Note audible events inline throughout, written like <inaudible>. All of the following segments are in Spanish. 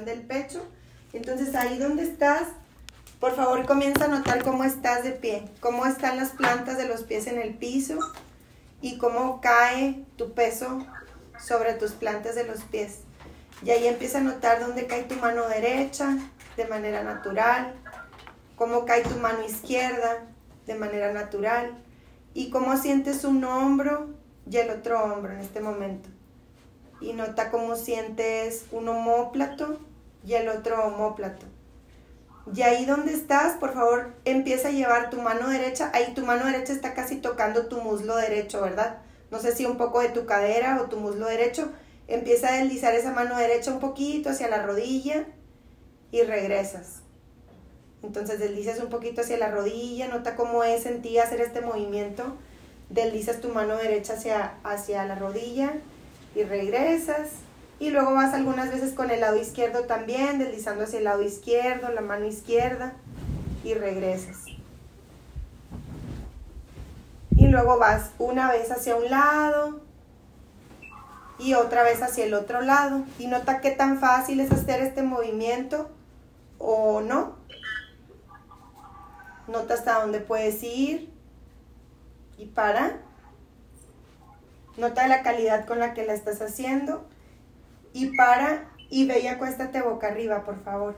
del pecho. Entonces ahí donde estás, por favor comienza a notar cómo estás de pie, cómo están las plantas de los pies en el piso y cómo cae tu peso sobre tus plantas de los pies. Y ahí empieza a notar dónde cae tu mano derecha de manera natural, cómo cae tu mano izquierda de manera natural y cómo sientes un hombro y el otro hombro en este momento. Y nota cómo sientes un homóplato y el otro homóplato. Y ahí donde estás, por favor, empieza a llevar tu mano derecha. Ahí tu mano derecha está casi tocando tu muslo derecho, ¿verdad? No sé si un poco de tu cadera o tu muslo derecho. Empieza a deslizar esa mano derecha un poquito hacia la rodilla y regresas. Entonces deslizas un poquito hacia la rodilla, nota cómo es en ti hacer este movimiento. Deslizas tu mano derecha hacia, hacia la rodilla y regresas. Y luego vas algunas veces con el lado izquierdo también, deslizando hacia el lado izquierdo, la mano izquierda y regresas. Y luego vas una vez hacia un lado y otra vez hacia el otro lado. Y nota qué tan fácil es hacer este movimiento o no. Nota hasta dónde puedes ir y para. Nota la calidad con la que la estás haciendo y para y ve y acuéstate boca arriba, por favor.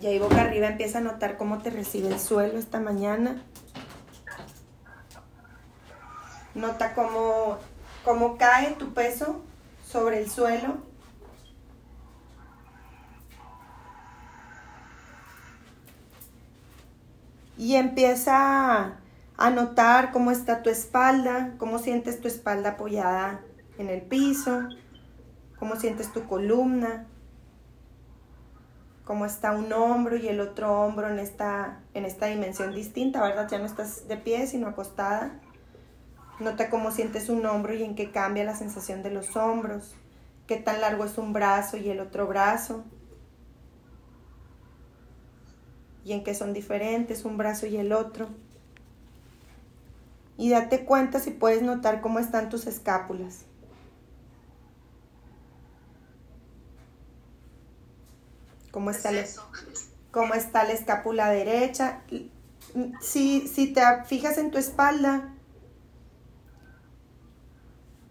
Y ahí boca arriba empieza a notar cómo te recibe el suelo esta mañana. Nota cómo, cómo cae tu peso sobre el suelo. Y empieza a notar cómo está tu espalda, cómo sientes tu espalda apoyada en el piso, cómo sientes tu columna, cómo está un hombro y el otro hombro en esta, en esta dimensión distinta, ¿verdad? Ya no estás de pie, sino acostada. Nota cómo sientes un hombro y en qué cambia la sensación de los hombros, qué tan largo es un brazo y el otro brazo, y en qué son diferentes un brazo y el otro. Y date cuenta si puedes notar cómo están tus escápulas. Cómo está, la, cómo está la escápula derecha. Si, si te fijas en tu espalda,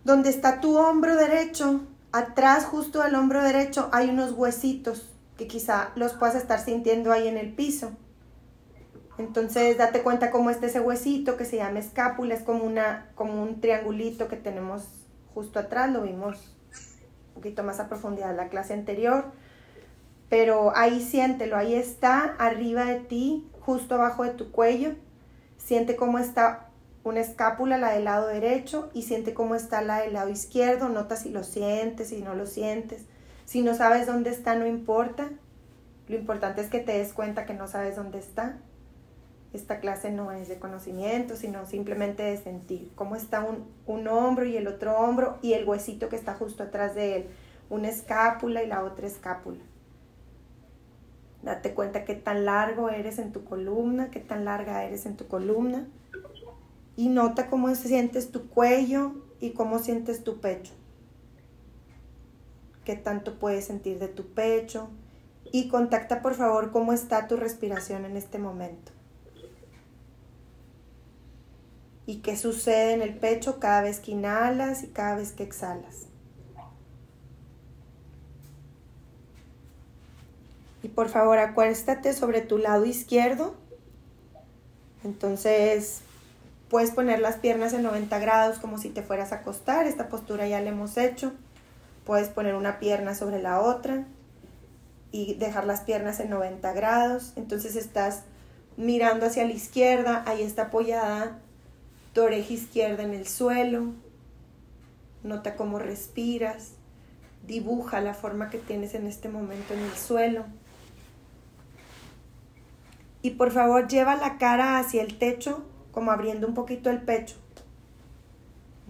donde está tu hombro derecho, atrás justo del hombro derecho hay unos huesitos que quizá los puedas estar sintiendo ahí en el piso. Entonces date cuenta cómo está ese huesito que se llama escápula, es como, una, como un triangulito que tenemos justo atrás, lo vimos un poquito más a profundidad en la clase anterior, pero ahí siéntelo, ahí está, arriba de ti, justo abajo de tu cuello, siente cómo está una escápula, la del lado derecho, y siente cómo está la del lado izquierdo, nota si lo sientes, si no lo sientes. Si no sabes dónde está, no importa. Lo importante es que te des cuenta que no sabes dónde está. Esta clase no es de conocimiento, sino simplemente de sentir cómo está un, un hombro y el otro hombro y el huesito que está justo atrás de él. Una escápula y la otra escápula. Date cuenta qué tan largo eres en tu columna, qué tan larga eres en tu columna y nota cómo sientes tu cuello y cómo sientes tu pecho. Qué tanto puedes sentir de tu pecho y contacta por favor cómo está tu respiración en este momento. Y qué sucede en el pecho cada vez que inhalas y cada vez que exhalas. Y por favor acuéstate sobre tu lado izquierdo. Entonces Puedes poner las piernas en 90 grados como si te fueras a acostar. Esta postura ya la hemos hecho. Puedes poner una pierna sobre la otra y dejar las piernas en 90 grados. Entonces estás mirando hacia la izquierda. Ahí está apoyada tu oreja izquierda en el suelo. Nota cómo respiras. Dibuja la forma que tienes en este momento en el suelo. Y por favor lleva la cara hacia el techo como abriendo un poquito el pecho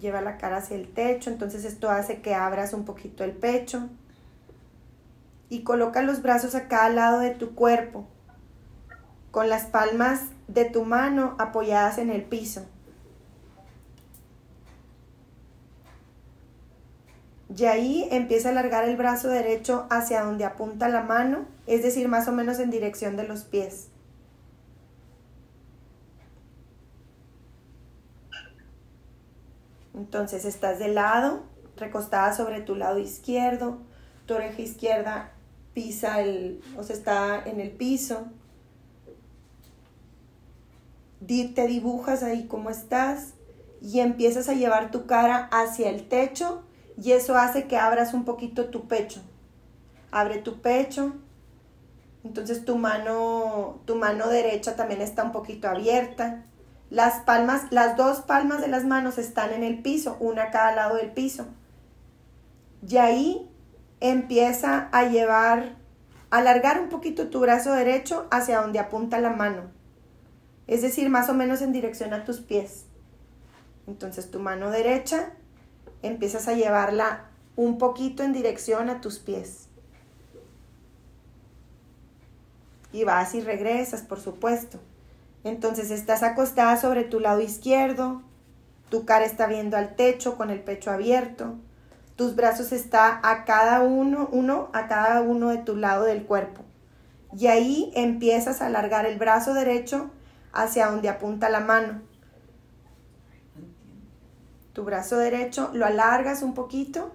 lleva la cara hacia el techo, entonces esto hace que abras un poquito el pecho. Y coloca los brazos a cada lado de tu cuerpo, con las palmas de tu mano apoyadas en el piso. Y ahí empieza a alargar el brazo derecho hacia donde apunta la mano, es decir, más o menos en dirección de los pies. Entonces estás de lado, recostada sobre tu lado izquierdo, tu oreja izquierda pisa el, o sea, está en el piso. Te dibujas ahí como estás y empiezas a llevar tu cara hacia el techo y eso hace que abras un poquito tu pecho. Abre tu pecho. Entonces tu mano, tu mano derecha también está un poquito abierta. Las palmas, las dos palmas de las manos están en el piso, una a cada lado del piso. Y ahí empieza a llevar, alargar un poquito tu brazo derecho hacia donde apunta la mano. Es decir, más o menos en dirección a tus pies. Entonces tu mano derecha empiezas a llevarla un poquito en dirección a tus pies. Y vas y regresas, por supuesto. Entonces estás acostada sobre tu lado izquierdo, tu cara está viendo al techo con el pecho abierto, tus brazos están a cada uno, uno a cada uno de tu lado del cuerpo. Y ahí empiezas a alargar el brazo derecho hacia donde apunta la mano. Tu brazo derecho lo alargas un poquito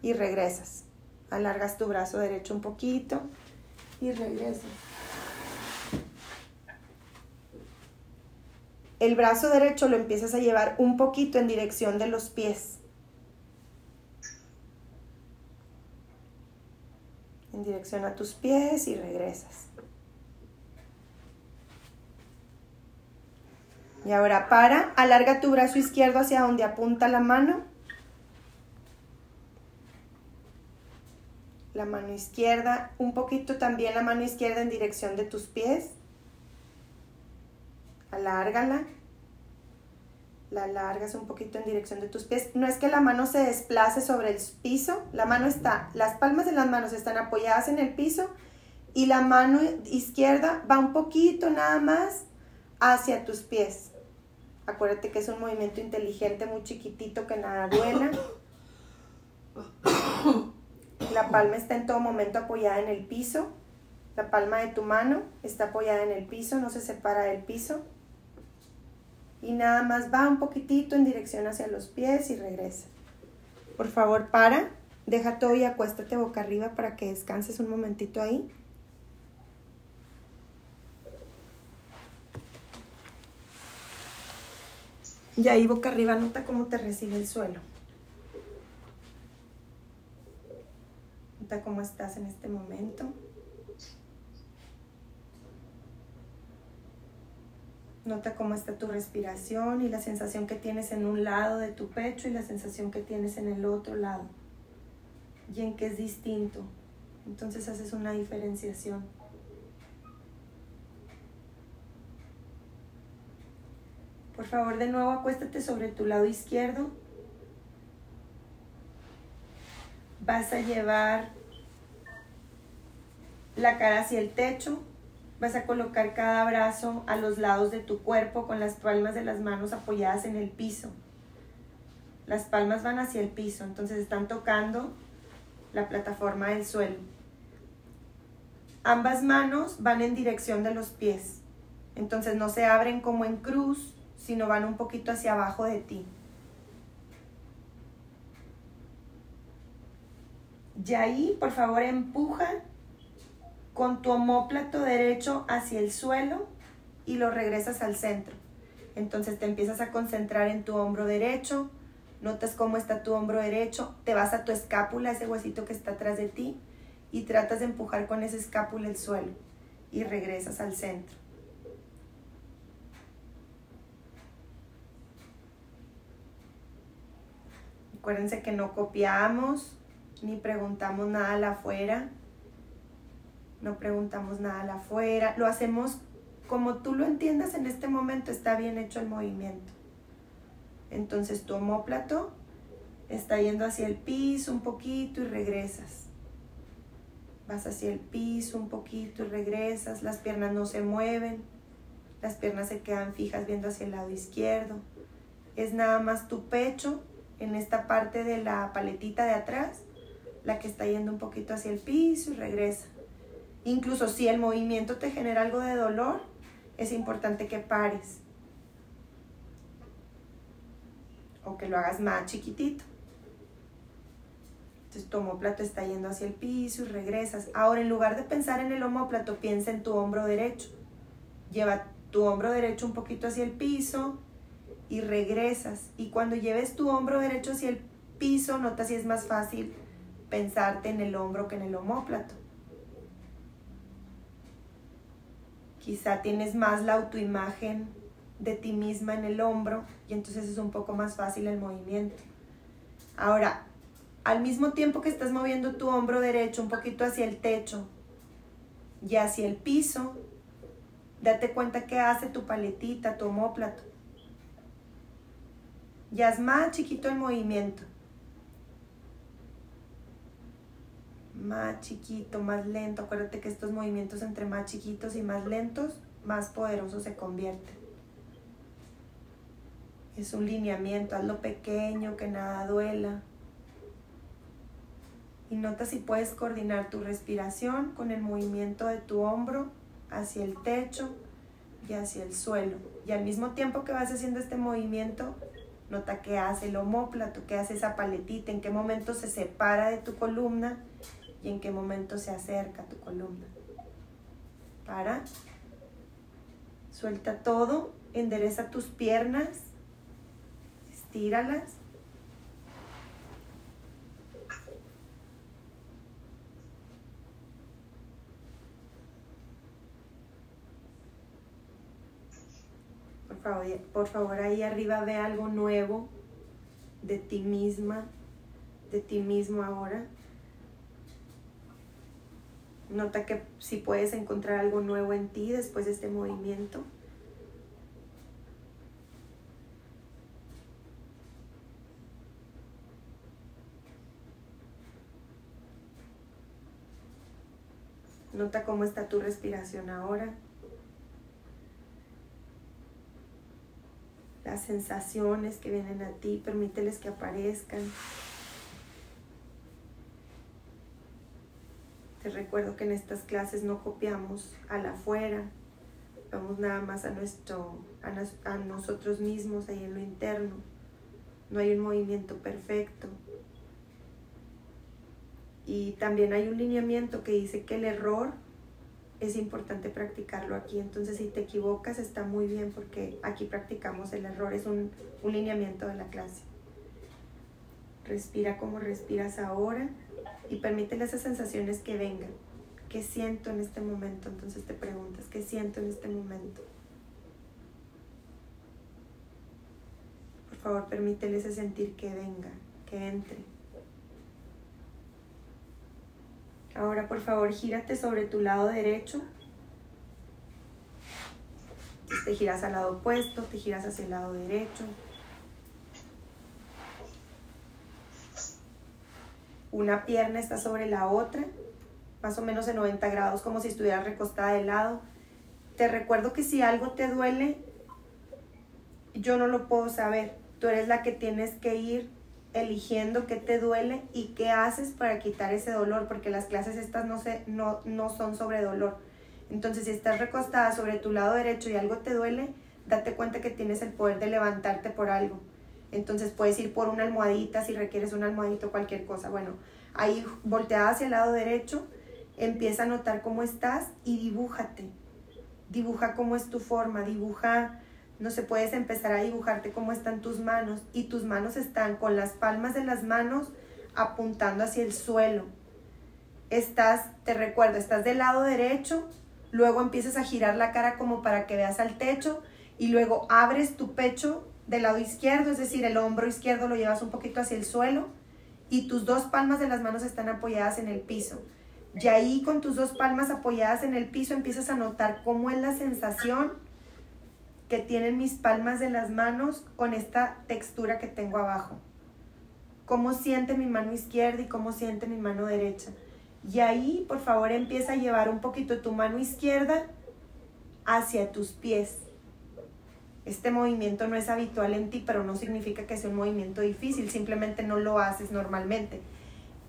y regresas. Alargas tu brazo derecho un poquito y regresas. El brazo derecho lo empiezas a llevar un poquito en dirección de los pies. En dirección a tus pies y regresas. Y ahora para, alarga tu brazo izquierdo hacia donde apunta la mano. La mano izquierda, un poquito también la mano izquierda en dirección de tus pies alárgala, la alargas un poquito en dirección de tus pies. No es que la mano se desplace sobre el piso, la mano está, las palmas de las manos están apoyadas en el piso y la mano izquierda va un poquito nada más hacia tus pies. Acuérdate que es un movimiento inteligente muy chiquitito que nada duela. La palma está en todo momento apoyada en el piso. La palma de tu mano está apoyada en el piso, no se separa del piso y nada más va un poquitito en dirección hacia los pies y regresa. Por favor, para, deja todo y acuéstate boca arriba para que descanses un momentito ahí. Y ahí boca arriba, nota cómo te recibe el suelo. Nota cómo estás en este momento. Nota cómo está tu respiración y la sensación que tienes en un lado de tu pecho y la sensación que tienes en el otro lado. Y en qué es distinto. Entonces haces una diferenciación. Por favor, de nuevo acuéstate sobre tu lado izquierdo. Vas a llevar la cara hacia el techo Vas a colocar cada brazo a los lados de tu cuerpo con las palmas de las manos apoyadas en el piso. Las palmas van hacia el piso, entonces están tocando la plataforma del suelo. Ambas manos van en dirección de los pies, entonces no se abren como en cruz, sino van un poquito hacia abajo de ti. Y ahí, por favor, empuja con tu omóplato derecho hacia el suelo y lo regresas al centro. Entonces te empiezas a concentrar en tu hombro derecho, notas cómo está tu hombro derecho, te vas a tu escápula, ese huesito que está atrás de ti, y tratas de empujar con esa escápula el suelo y regresas al centro. Acuérdense que no copiamos ni preguntamos nada afuera no preguntamos nada afuera, lo hacemos como tú lo entiendas en este momento, está bien hecho el movimiento. Entonces tu homóplato está yendo hacia el piso un poquito y regresas. Vas hacia el piso un poquito y regresas, las piernas no se mueven, las piernas se quedan fijas viendo hacia el lado izquierdo. Es nada más tu pecho en esta parte de la paletita de atrás, la que está yendo un poquito hacia el piso y regresa. Incluso si el movimiento te genera algo de dolor, es importante que pares o que lo hagas más chiquitito. Entonces tu homóplato está yendo hacia el piso y regresas. Ahora en lugar de pensar en el homóplato, piensa en tu hombro derecho. Lleva tu hombro derecho un poquito hacia el piso y regresas. Y cuando lleves tu hombro derecho hacia el piso, nota si es más fácil pensarte en el hombro que en el homóplato. Quizá tienes más la autoimagen de ti misma en el hombro y entonces es un poco más fácil el movimiento. Ahora, al mismo tiempo que estás moviendo tu hombro derecho un poquito hacia el techo y hacia el piso, date cuenta que hace tu paletita, tu homóplato. Ya es más chiquito el movimiento. Más chiquito, más lento. Acuérdate que estos movimientos entre más chiquitos y más lentos, más poderosos se convierten. Es un lineamiento, hazlo pequeño, que nada duela. Y nota si puedes coordinar tu respiración con el movimiento de tu hombro hacia el techo y hacia el suelo. Y al mismo tiempo que vas haciendo este movimiento, nota qué hace el homóplato, qué hace esa paletita, en qué momento se separa de tu columna y en qué momento se acerca tu columna. Para. Suelta todo, endereza tus piernas, estíralas. Por favor, por favor, ahí arriba ve algo nuevo de ti misma, de ti mismo ahora. Nota que si puedes encontrar algo nuevo en ti después de este movimiento. Nota cómo está tu respiración ahora. Las sensaciones que vienen a ti, permíteles que aparezcan. Te recuerdo que en estas clases no copiamos al afuera, vamos nada más a, nuestro, a, nosotros mismos ahí en lo interno. No hay un movimiento perfecto. Y también hay un lineamiento que dice que el error es importante practicarlo aquí. Entonces si te equivocas está muy bien porque aquí practicamos el error, es un, un lineamiento de la clase. Respira como respiras ahora y permítele esas sensaciones que vengan. ¿Qué siento en este momento? Entonces te preguntas, ¿qué siento en este momento? Por favor, permítele ese sentir que venga, que entre. Ahora, por favor, gírate sobre tu lado derecho. Te giras al lado opuesto, te giras hacia el lado derecho. Una pierna está sobre la otra, más o menos en 90 grados, como si estuviera recostada de lado. Te recuerdo que si algo te duele, yo no lo puedo saber. Tú eres la que tienes que ir eligiendo qué te duele y qué haces para quitar ese dolor, porque las clases estas no, se, no, no son sobre dolor. Entonces, si estás recostada sobre tu lado derecho y algo te duele, date cuenta que tienes el poder de levantarte por algo. Entonces puedes ir por una almohadita si requieres una almohadita o cualquier cosa. Bueno, ahí volteada hacia el lado derecho, empieza a notar cómo estás y dibújate. Dibuja cómo es tu forma, dibuja, no sé, puedes empezar a dibujarte cómo están tus manos y tus manos están con las palmas de las manos apuntando hacia el suelo. Estás, te recuerdo, estás del lado derecho, luego empiezas a girar la cara como para que veas al techo y luego abres tu pecho del lado izquierdo, es decir, el hombro izquierdo lo llevas un poquito hacia el suelo y tus dos palmas de las manos están apoyadas en el piso. Y ahí con tus dos palmas apoyadas en el piso empiezas a notar cómo es la sensación que tienen mis palmas de las manos con esta textura que tengo abajo. Cómo siente mi mano izquierda y cómo siente mi mano derecha. Y ahí, por favor, empieza a llevar un poquito tu mano izquierda hacia tus pies Este movimiento no es habitual en ti, pero no significa que sea un movimiento difícil, simplemente no lo haces normalmente.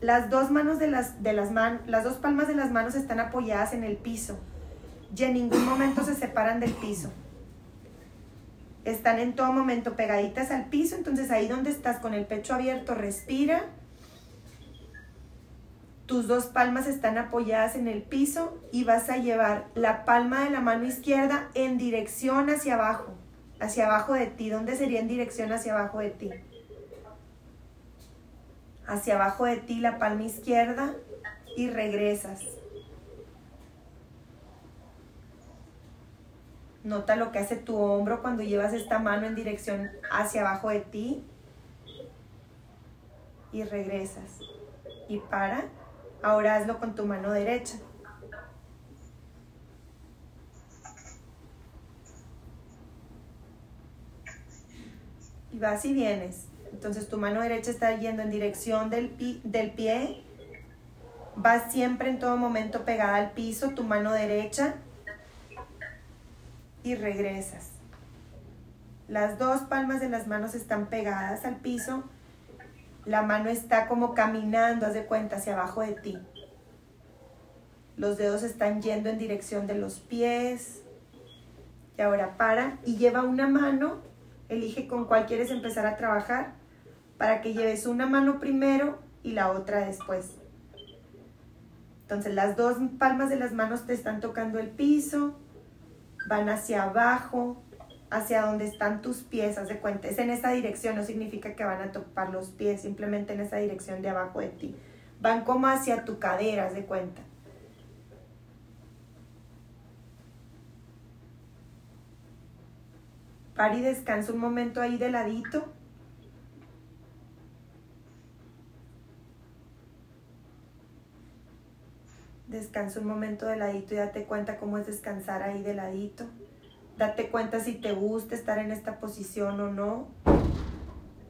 Las dos manos de las, de las, las dos palmas de las manos están apoyadas en el piso y en ningún momento se separan del piso. Están en todo momento pegaditas al piso, entonces ahí donde estás con el pecho abierto, respira. Tus dos palmas están apoyadas en el piso y vas a llevar la palma de la mano izquierda en dirección hacia abajo, hacia abajo de ti. ¿Dónde sería en dirección hacia abajo de ti? Hacia abajo de ti la palma izquierda y regresas. Nota lo que hace tu hombro cuando llevas esta mano en dirección hacia abajo de ti. Y regresas. Y para. Ahora hazlo con tu mano derecha. Y vas y vienes. Entonces tu mano derecha está yendo en dirección del, del pie. Vas siempre en todo momento pegada al piso, tu mano derecha y regresas. Las dos palmas de las manos están pegadas al piso. La mano está como caminando, haz de cuenta, hacia abajo de ti. Los dedos están yendo en dirección de los pies. Y ahora para y lleva una mano. Elige con cuál quieres empezar a trabajar para que lleves una mano primero y la otra después. Entonces las dos palmas de las manos te están tocando el piso van hacia abajo, hacia donde están tus pies, haz de cuenta. Es en esa dirección, no significa que van a topar los pies, simplemente en esa dirección de abajo de ti. Van como hacia tu cadera, haz de cuenta. Para y descansa un momento ahí de ladito. Descansa un momento de ladito y date cuenta cómo es descansar ahí de ladito. Date cuenta si te gusta estar en esta posición o no.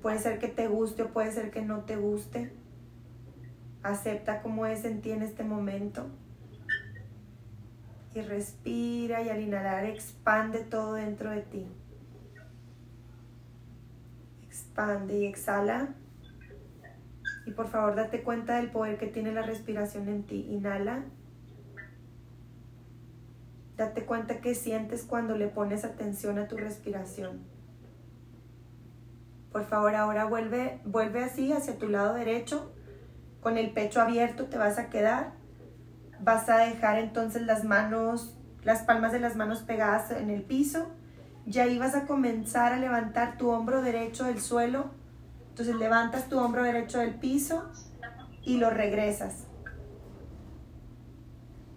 Puede ser que te guste o puede ser que no te guste. Acepta cómo es en ti en este momento. Y respira y al inhalar expande todo dentro de ti. Expande y exhala. Y por favor date cuenta del poder que tiene la respiración en ti. Inhala. Date cuenta que sientes cuando le pones atención a tu respiración. Por favor, ahora vuelve, vuelve así hacia tu lado derecho. Con el pecho abierto te vas a quedar. Vas a dejar entonces las manos, las palmas de las manos pegadas en el piso. Y ahí vas a comenzar a levantar tu hombro derecho del suelo entonces levantas tu hombro derecho del piso y lo regresas.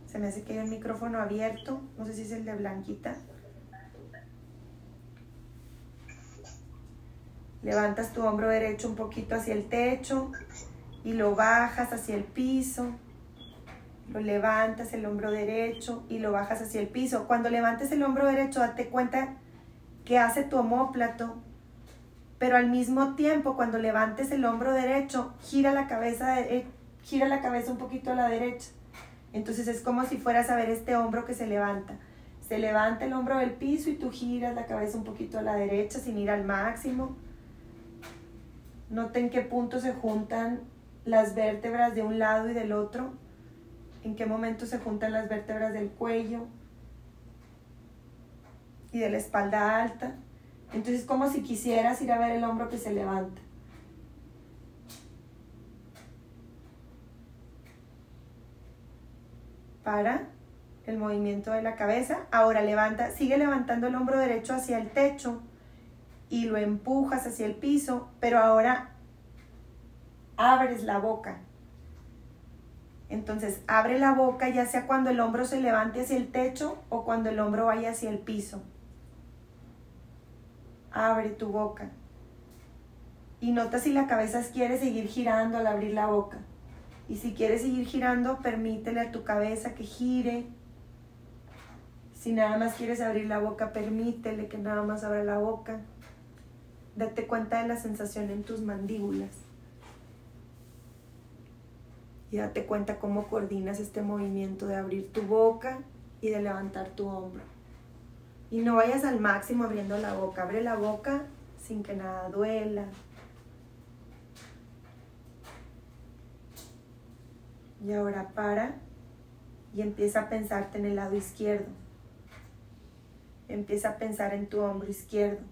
Se me hace que hay un micrófono abierto. No sé si es el de Blanquita. Levantas tu hombro derecho un poquito hacia el techo y lo bajas hacia el piso. Lo levantas el hombro derecho y lo bajas hacia el piso. Cuando levantes el hombro derecho, date cuenta que hace tu homóplato pero al mismo tiempo cuando levantes el hombro derecho, gira la cabeza, eh, gira la cabeza un poquito a la derecha. Entonces es como si fueras a ver este hombro que se levanta. Se levanta el hombro del piso y tú giras la cabeza un poquito a la derecha sin ir al máximo. Noten en qué punto se juntan las vértebras de un lado y del otro. En qué momento se juntan las vértebras del cuello de la espalda alta. Entonces es como si quisieras ir a ver el hombro que se levanta. Para el movimiento de la cabeza. Ahora levanta, sigue levantando el hombro derecho hacia el techo y lo empujas hacia el piso, pero ahora abres la boca. Entonces abre la boca ya sea cuando el hombro se levante hacia el techo o cuando el hombro vaya hacia el piso abre tu boca. Y nota si la cabeza quiere seguir girando al abrir la boca. Y si quiere seguir girando, permítele a tu cabeza que gire. Si nada más quieres abrir la boca, permítele que nada más abra la boca. Date cuenta de la sensación en tus mandíbulas. Y date cuenta cómo coordinas este movimiento de abrir tu boca y de levantar tu hombro. Y no vayas al máximo abriendo la boca. Abre la boca sin que nada duela. Y ahora para y empieza a pensarte en el lado izquierdo. Empieza a pensar en tu hombro izquierdo.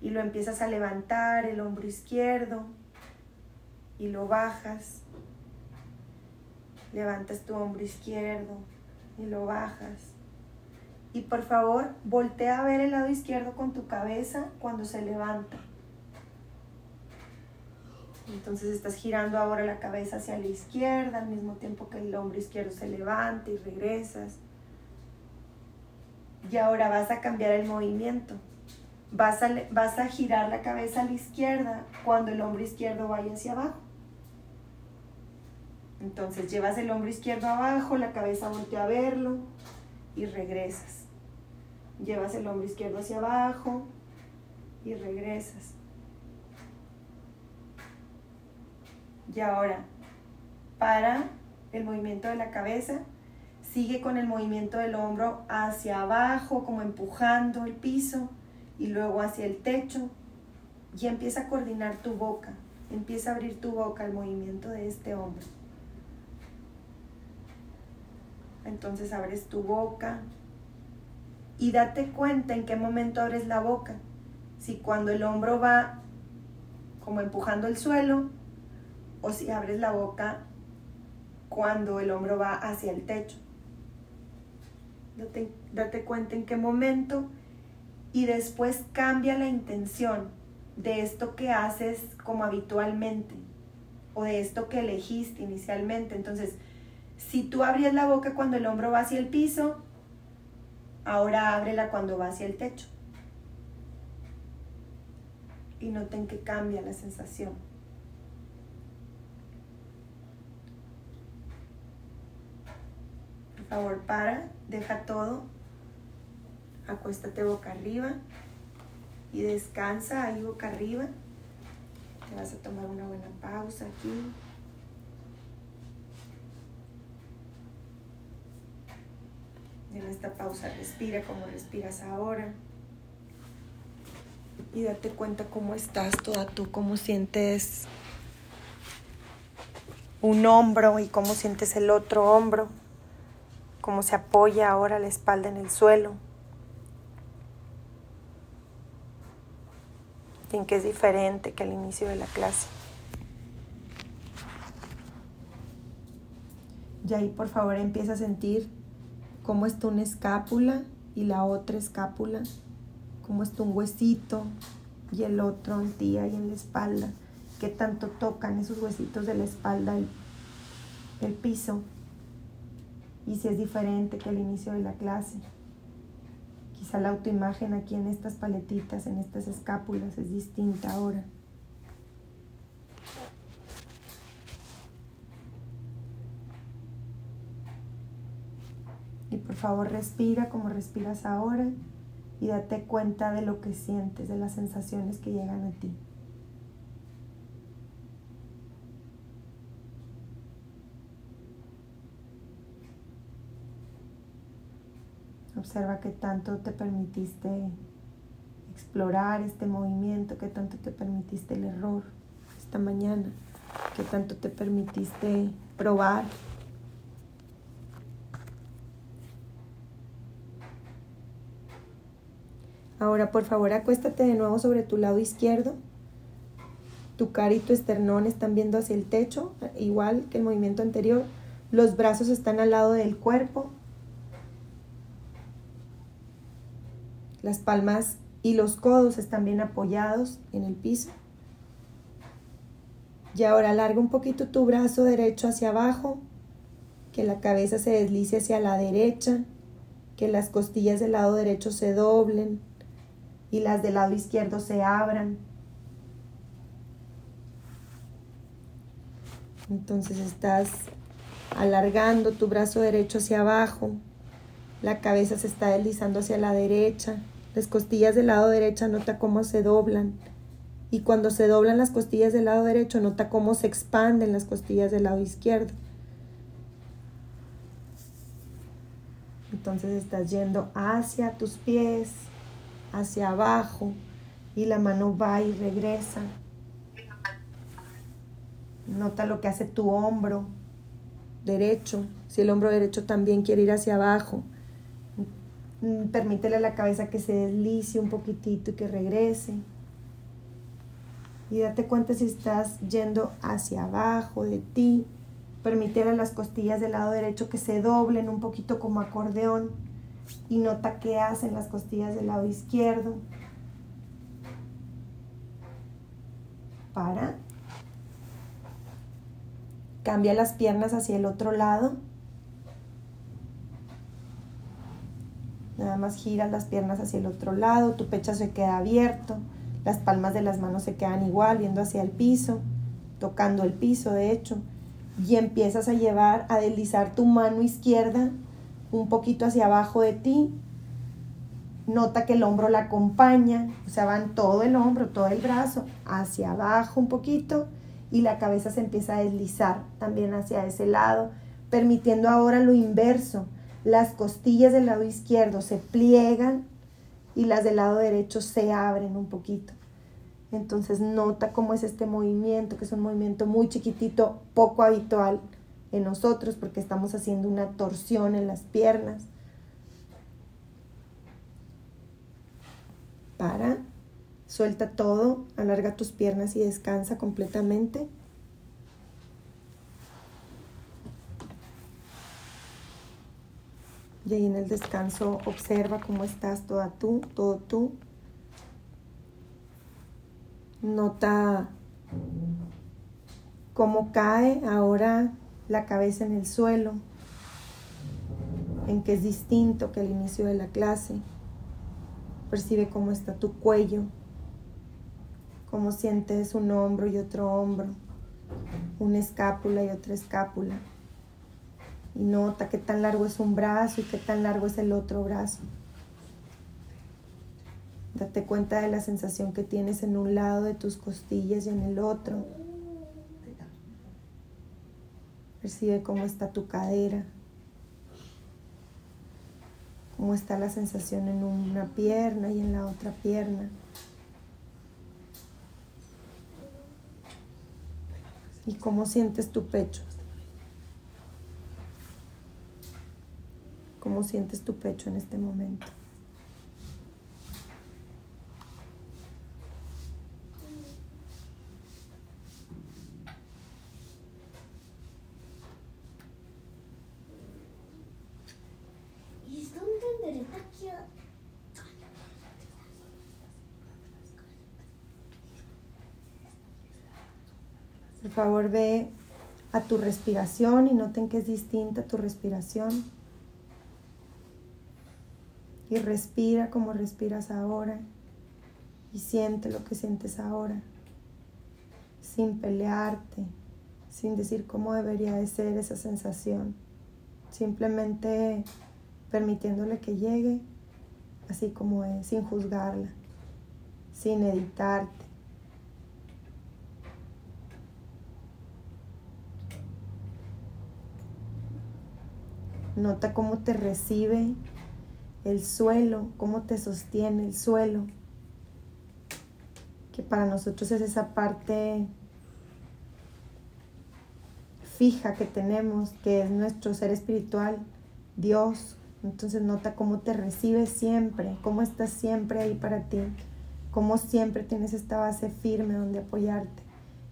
Y lo empiezas a levantar, el hombro izquierdo. Y lo bajas. Levantas tu hombro izquierdo y lo bajas. Y por favor, voltea a ver el lado izquierdo con tu cabeza cuando se levanta. Entonces estás girando ahora la cabeza hacia la izquierda al mismo tiempo que el hombro izquierdo se levanta y regresas. Y ahora vas a cambiar el movimiento. Vas a, vas a girar la cabeza a la izquierda cuando el hombro izquierdo vaya hacia abajo. Entonces llevas el hombro izquierdo abajo, la cabeza voltea a verlo y regresas. Llevas el hombro izquierdo hacia abajo y regresas. Y ahora, para el movimiento de la cabeza, sigue con el movimiento del hombro hacia abajo, como empujando el piso y luego hacia el techo. Y empieza a coordinar tu boca, empieza a abrir tu boca al movimiento de este hombro. Entonces abres tu boca y date cuenta en qué momento abres la boca. Si cuando el hombro va como empujando el suelo o si abres la boca cuando el hombro va hacia el techo. Date, date cuenta en qué momento y después cambia la intención de esto que haces como habitualmente o de esto que elegiste inicialmente. Entonces, si tú abrías la boca cuando el hombro va hacia el piso, ahora ábrela cuando va hacia el techo. Y noten que cambia la sensación. Por favor, para, deja todo, acuéstate boca arriba y descansa ahí boca arriba. Te vas a tomar una buena pausa aquí. En esta pausa respira como respiras ahora. Y date cuenta cómo estás toda tú, cómo sientes un hombro y cómo sientes el otro hombro, cómo se apoya ahora la espalda en el suelo. Y en qué es diferente que al inicio de la clase. Y ahí por favor empieza a sentir cómo está una escápula y la otra escápula, cómo está un huesito y el otro en tía y en la espalda, qué tanto tocan esos huesitos de la espalda el, el piso y si es diferente que al inicio de la clase. Quizá la autoimagen aquí en estas paletitas, en estas escápulas, es distinta ahora. Por favor, respira como respiras ahora y date cuenta de lo que sientes, de las sensaciones que llegan a ti. Observa qué tanto te permitiste explorar este movimiento, qué tanto te permitiste el error esta mañana, qué tanto te permitiste probar Ahora, por favor, acuéstate de nuevo sobre tu lado izquierdo. Tu cara y tu esternón están viendo hacia el techo, igual que el movimiento anterior. Los brazos están al lado del cuerpo. Las palmas y los codos están bien apoyados en el piso. Y ahora alarga un poquito tu brazo derecho hacia abajo, que la cabeza se deslice hacia la derecha, que las costillas del lado derecho se doblen, y las del lado izquierdo se abran. Entonces estás alargando tu brazo derecho hacia abajo, la cabeza se está deslizando hacia la derecha, las costillas del lado derecho nota cómo se doblan y cuando se doblan las costillas del lado derecho nota cómo se expanden las costillas del lado izquierdo. Entonces estás yendo hacia tus pies, hacia abajo, y la mano va y regresa. Nota lo que hace tu hombro derecho. Si el hombro derecho también quiere ir hacia abajo, mm, permítele a la cabeza que se deslice un poquitito y que regrese. Y date cuenta si estás yendo hacia abajo de ti. Permítele a las costillas del lado derecho que se doblen un poquito como acordeón. Y nota qué hacen las costillas del lado izquierdo. Para. Cambia las piernas hacia el otro lado. Nada más giras las piernas hacia el otro lado, tu pecho se queda abierto, las palmas de las manos se quedan igual, viendo hacia el piso, tocando el piso de hecho, y empiezas a llevar, a deslizar tu mano izquierda un poquito hacia abajo de ti. Nota que el hombro la acompaña, o sea, van todo el hombro, todo el brazo hacia abajo un poquito y la cabeza se empieza a deslizar también hacia ese lado, permitiendo ahora lo inverso. Las costillas del lado izquierdo se pliegan y las del lado derecho se abren un poquito. Entonces nota cómo es este movimiento, que es un movimiento muy chiquitito, poco habitual en nosotros porque estamos haciendo una torsión en las piernas. Para. Suelta todo, alarga tus piernas y descansa completamente. Y ahí en el descanso observa cómo estás toda tú, todo tú. Nota cómo cae ahora la cabeza en el suelo, en que es distinto que al inicio de la clase. Percibe cómo está tu cuello, cómo sientes un hombro y otro hombro, una escápula y otra escápula. Y nota qué tan largo es un brazo y qué tan largo es el otro brazo. Date cuenta de la sensación que tienes en un lado de tus costillas y en el otro. Percibe cómo está tu cadera, cómo está la sensación en una pierna y en la otra pierna. y cómo sientes tu pecho. ¿Cómo sientes tu pecho en este momento? Por favor, ve a tu respiración y noten que es distinta tu respiración. Y respira como respiras ahora. Y siente lo que sientes ahora. Sin pelearte, sin decir cómo debería de ser esa sensación. Simplemente permitiéndole que llegue así como es, sin juzgarla, sin editarte Nota cómo te recibe el suelo, cómo te sostiene el suelo. Que para nosotros es esa parte fija que tenemos, que es nuestro ser espiritual, Dios. Entonces nota cómo te recibe siempre, cómo estás siempre ahí para ti, cómo siempre tienes esta base firme donde apoyarte.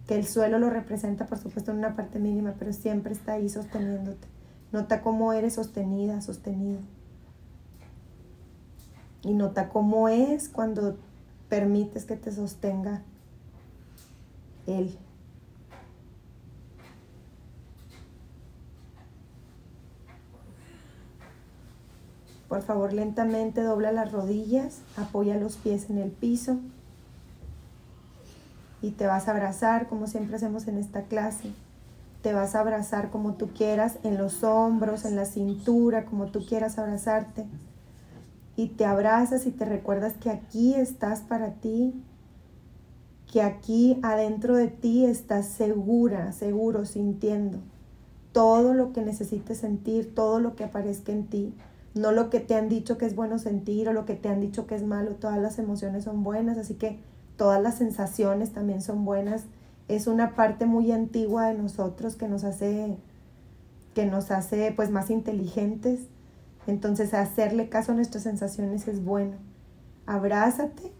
Que el suelo lo representa, por supuesto, en una parte mínima, pero siempre está ahí sosteniéndote. Nota cómo eres sostenida, sostenido. Y nota cómo es cuando permites que te sostenga Él. Por favor, lentamente dobla las rodillas, apoya los pies en el piso y te vas a abrazar como siempre hacemos en esta clase te vas a abrazar como tú quieras, en los hombros, en la cintura, como tú quieras abrazarte. Y te abrazas y te recuerdas que aquí estás para ti, que aquí adentro de ti estás segura, seguro, sintiendo todo lo que necesites sentir, todo lo que aparezca en ti. no lo que te han dicho que es bueno sentir o lo que te han dicho que es malo, todas las emociones son buenas, así que todas las sensaciones también son buenas. Es una parte muy antigua de nosotros que nos hace que nos hace pues más inteligentes. Entonces hacerle caso a nuestras sensaciones es bueno. Abrázate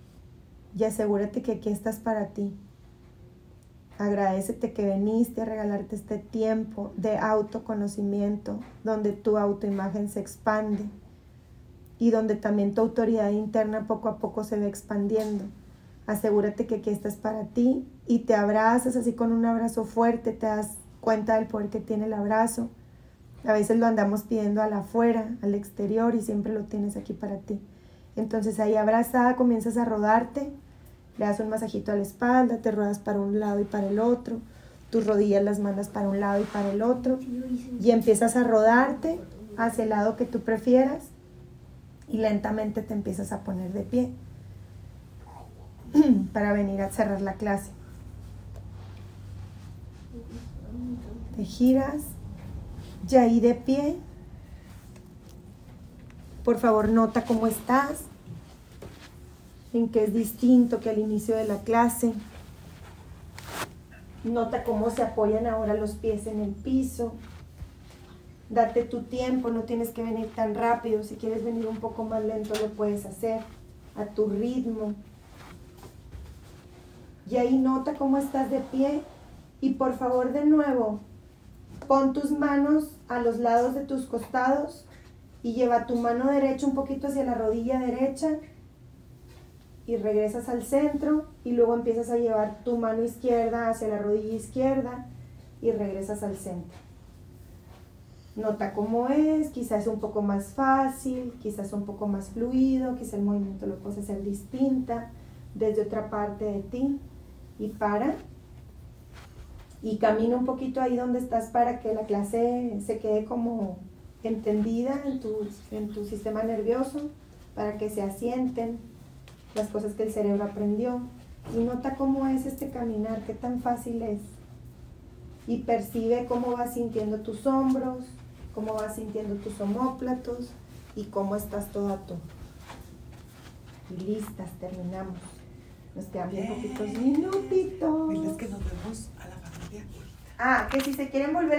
y asegúrate que aquí estás para ti. Agradecete que viniste a regalarte este tiempo de autoconocimiento, donde tu autoimagen se expande y donde también tu autoridad interna poco a poco se va expandiendo. Asegúrate que aquí estás para ti y te abrazas así con un abrazo fuerte, te das cuenta del poder que tiene el abrazo. A veces lo andamos pidiendo al afuera, al exterior y siempre lo tienes aquí para ti. Entonces ahí abrazada comienzas a rodarte le das un masajito a la espalda, te ruedas para un lado y para el otro, tus rodillas las mandas para un lado y para el otro y empiezas a rodarte hacia el lado que tú prefieras y lentamente te empiezas a poner de pie <clears throat> para venir a cerrar la clase. Te giras y ahí de pie. Por favor, nota cómo estás en que es distinto que al inicio de la clase. Nota cómo se apoyan ahora los pies en el piso. Date tu tiempo, no tienes que venir tan rápido. Si quieres venir un poco más lento, lo puedes hacer a tu ritmo. Y ahí nota cómo estás de pie. Y por favor, de nuevo, pon tus manos a los lados de tus costados y lleva tu mano derecha un poquito hacia la rodilla derecha y regresas al centro y luego empiezas a llevar tu mano izquierda hacia la rodilla izquierda y regresas al centro. Nota cómo es, quizás es un poco más fácil, quizás un poco más fluido, quizás el movimiento lo puedes hacer distinta desde otra parte de ti y para y camina un poquito ahí donde estás para que la clase se quede como entendida en tu, en tu sistema nervioso, para que se asienten las cosas que el cerebro aprendió y nota cómo es este caminar, qué tan fácil es. Y percibe cómo vas sintiendo tus hombros, cómo vas sintiendo tus homóplatos y cómo estás toda tú. Y listas, terminamos. Nos quedan bien poquitos minutitos. Diles que nos vemos Ah, que si se quieren volver